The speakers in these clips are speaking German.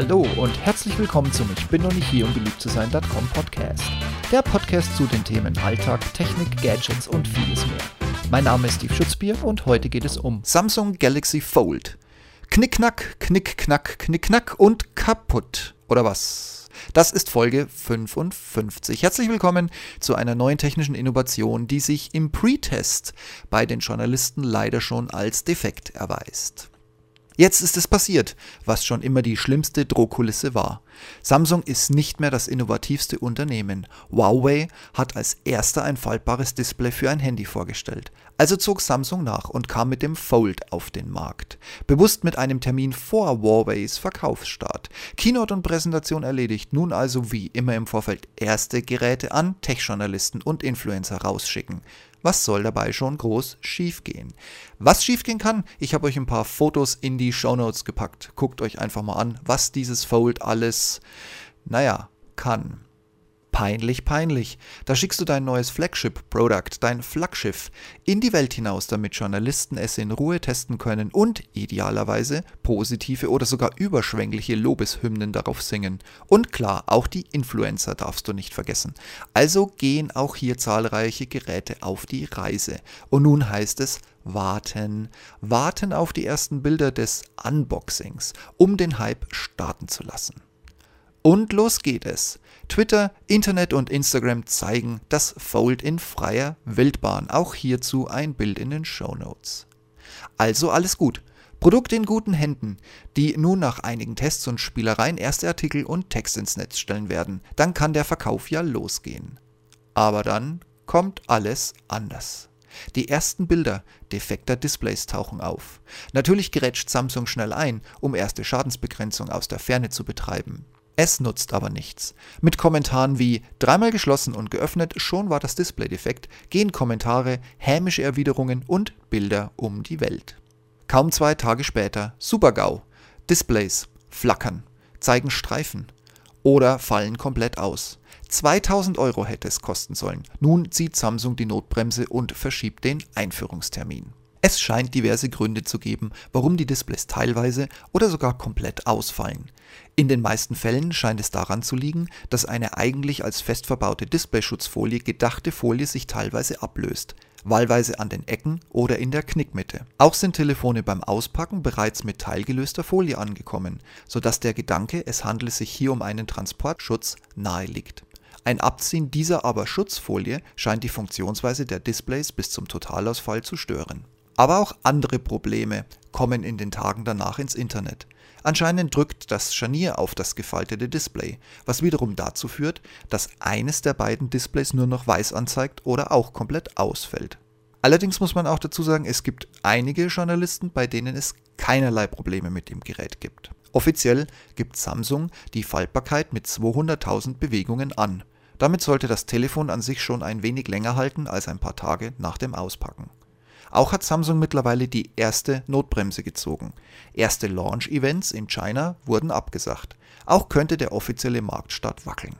Hallo und herzlich willkommen zum Ich bin noch nicht hier, um beliebt zu sein.com Podcast. Der Podcast zu den Themen Alltag, Technik, Gadgets und vieles mehr. Mein Name ist Steve Schutzbier und heute geht es um Samsung Galaxy Fold. Knickknack, knickknack, knickknack und kaputt. Oder was? Das ist Folge 55. Herzlich willkommen zu einer neuen technischen Innovation, die sich im Pre-Test bei den Journalisten leider schon als defekt erweist. Jetzt ist es passiert, was schon immer die schlimmste Drohkulisse war. Samsung ist nicht mehr das innovativste Unternehmen. Huawei hat als erster ein faltbares Display für ein Handy vorgestellt. Also zog Samsung nach und kam mit dem Fold auf den Markt. Bewusst mit einem Termin vor Huaweis Verkaufsstart. Keynote und Präsentation erledigt, nun also wie immer im Vorfeld erste Geräte an Tech-Journalisten und Influencer rausschicken. Was soll dabei schon groß schiefgehen? Was schiefgehen kann, ich habe euch ein paar Fotos in die Show Notes gepackt. Guckt euch einfach mal an, was dieses Fold alles, naja, kann. Peinlich, peinlich. Da schickst du dein neues Flagship-Product, dein Flaggschiff, in die Welt hinaus, damit Journalisten es in Ruhe testen können und idealerweise positive oder sogar überschwängliche Lobeshymnen darauf singen. Und klar, auch die Influencer darfst du nicht vergessen. Also gehen auch hier zahlreiche Geräte auf die Reise. Und nun heißt es, warten, warten auf die ersten Bilder des Unboxings, um den Hype starten zu lassen. Und los geht es. Twitter, Internet und Instagram zeigen das Fold in freier Wildbahn. Auch hierzu ein Bild in den Show Notes. Also alles gut. Produkt in guten Händen, die nun nach einigen Tests und Spielereien erste Artikel und Text ins Netz stellen werden. Dann kann der Verkauf ja losgehen. Aber dann kommt alles anders. Die ersten Bilder defekter Displays tauchen auf. Natürlich gerätscht Samsung schnell ein, um erste Schadensbegrenzung aus der Ferne zu betreiben. Es nutzt aber nichts. Mit Kommentaren wie dreimal geschlossen und geöffnet, schon war das Display defekt, gehen Kommentare, hämische Erwiderungen und Bilder um die Welt. Kaum zwei Tage später, Supergau. Displays flackern, zeigen Streifen oder fallen komplett aus. 2000 Euro hätte es kosten sollen. Nun zieht Samsung die Notbremse und verschiebt den Einführungstermin. Es scheint diverse Gründe zu geben, warum die Displays teilweise oder sogar komplett ausfallen. In den meisten Fällen scheint es daran zu liegen, dass eine eigentlich als fest verbaute Displayschutzfolie gedachte Folie sich teilweise ablöst, wahlweise an den Ecken oder in der Knickmitte. Auch sind Telefone beim Auspacken bereits mit teilgelöster Folie angekommen, sodass der Gedanke, es handle sich hier um einen Transportschutz, nahe liegt. Ein Abziehen dieser aber Schutzfolie scheint die Funktionsweise der Displays bis zum Totalausfall zu stören. Aber auch andere Probleme kommen in den Tagen danach ins Internet. Anscheinend drückt das Scharnier auf das gefaltete Display, was wiederum dazu führt, dass eines der beiden Displays nur noch weiß anzeigt oder auch komplett ausfällt. Allerdings muss man auch dazu sagen, es gibt einige Journalisten, bei denen es keinerlei Probleme mit dem Gerät gibt. Offiziell gibt Samsung die Faltbarkeit mit 200.000 Bewegungen an. Damit sollte das Telefon an sich schon ein wenig länger halten als ein paar Tage nach dem Auspacken. Auch hat Samsung mittlerweile die erste Notbremse gezogen. Erste Launch-Events in China wurden abgesagt. Auch könnte der offizielle Marktstart wackeln.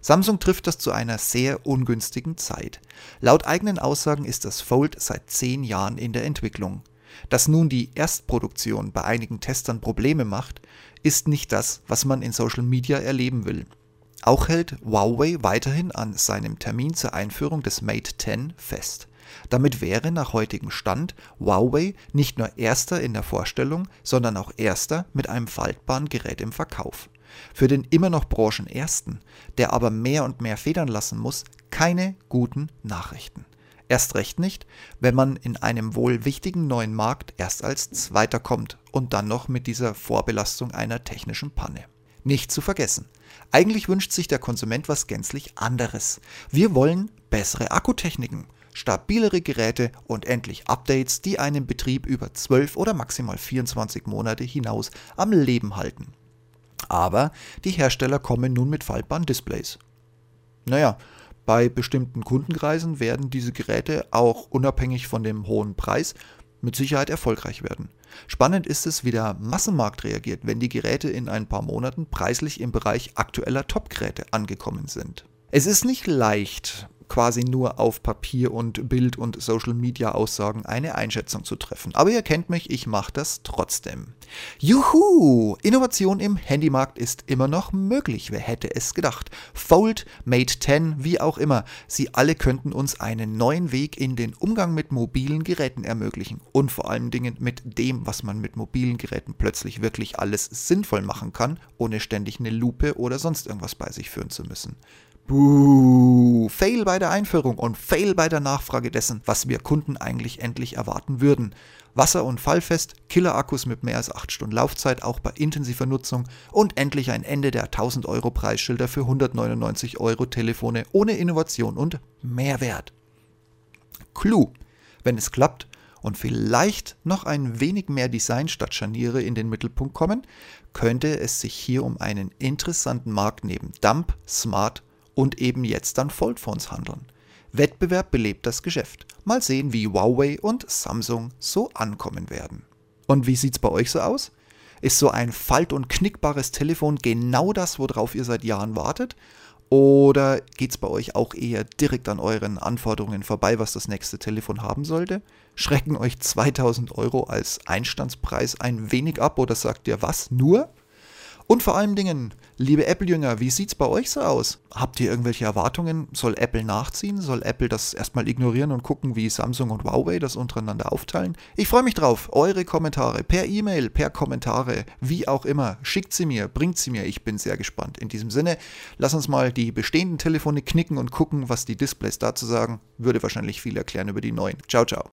Samsung trifft das zu einer sehr ungünstigen Zeit. Laut eigenen Aussagen ist das Fold seit zehn Jahren in der Entwicklung. Dass nun die Erstproduktion bei einigen Testern Probleme macht, ist nicht das, was man in Social Media erleben will. Auch hält Huawei weiterhin an seinem Termin zur Einführung des Mate 10 fest. Damit wäre nach heutigem Stand Huawei nicht nur erster in der Vorstellung, sondern auch erster mit einem faltbaren Gerät im Verkauf. Für den immer noch Branchenersten, der aber mehr und mehr federn lassen muss, keine guten Nachrichten. Erst recht nicht, wenn man in einem wohl wichtigen neuen Markt erst als Zweiter kommt und dann noch mit dieser Vorbelastung einer technischen Panne. Nicht zu vergessen, eigentlich wünscht sich der Konsument was gänzlich anderes. Wir wollen bessere Akkutechniken stabilere Geräte und endlich Updates, die einen Betrieb über 12 oder maximal 24 Monate hinaus am Leben halten. Aber die Hersteller kommen nun mit faltbaren Displays. Naja, bei bestimmten Kundenkreisen werden diese Geräte auch unabhängig von dem hohen Preis mit Sicherheit erfolgreich werden. Spannend ist es, wie der Massenmarkt reagiert, wenn die Geräte in ein paar Monaten preislich im Bereich aktueller Top-Geräte angekommen sind. Es ist nicht leicht, quasi nur auf Papier und Bild und Social Media Aussagen eine Einschätzung zu treffen. Aber ihr kennt mich, ich mache das trotzdem. Juhu! Innovation im Handymarkt ist immer noch möglich. Wer hätte es gedacht? Fold, Mate 10, wie auch immer. Sie alle könnten uns einen neuen Weg in den Umgang mit mobilen Geräten ermöglichen. Und vor allen Dingen mit dem, was man mit mobilen Geräten plötzlich wirklich alles sinnvoll machen kann, ohne ständig eine Lupe oder sonst irgendwas bei sich führen zu müssen. Buh, Fail bei der Einführung und Fail bei der Nachfrage dessen, was wir Kunden eigentlich endlich erwarten würden. Wasser- und fallfest, Killer-Akkus mit mehr als 8 Stunden Laufzeit, auch bei intensiver Nutzung und endlich ein Ende der 1000 Euro Preisschilder für 199 Euro Telefone ohne Innovation und Mehrwert. Clou. Wenn es klappt, und vielleicht noch ein wenig mehr Design statt Scharniere in den Mittelpunkt kommen, könnte es sich hier um einen interessanten Markt neben Dump, Smart und eben jetzt dann Foldphones handeln. Wettbewerb belebt das Geschäft. Mal sehen, wie Huawei und Samsung so ankommen werden. Und wie sieht's bei euch so aus? Ist so ein falt- und knickbares Telefon genau das, worauf ihr seit Jahren wartet? Oder geht es bei euch auch eher direkt an euren Anforderungen vorbei, was das nächste Telefon haben sollte? Schrecken euch 2000 Euro als Einstandspreis ein wenig ab oder sagt ihr was? Nur? Und vor allen Dingen, liebe Apple-Jünger, wie sieht's bei euch so aus? Habt ihr irgendwelche Erwartungen? Soll Apple nachziehen? Soll Apple das erstmal ignorieren und gucken, wie Samsung und Huawei das untereinander aufteilen? Ich freue mich drauf. Eure Kommentare per E-Mail, per Kommentare, wie auch immer. Schickt sie mir, bringt sie mir. Ich bin sehr gespannt. In diesem Sinne, lass uns mal die bestehenden Telefone knicken und gucken, was die Displays dazu sagen. Würde wahrscheinlich viel erklären über die neuen. Ciao, ciao.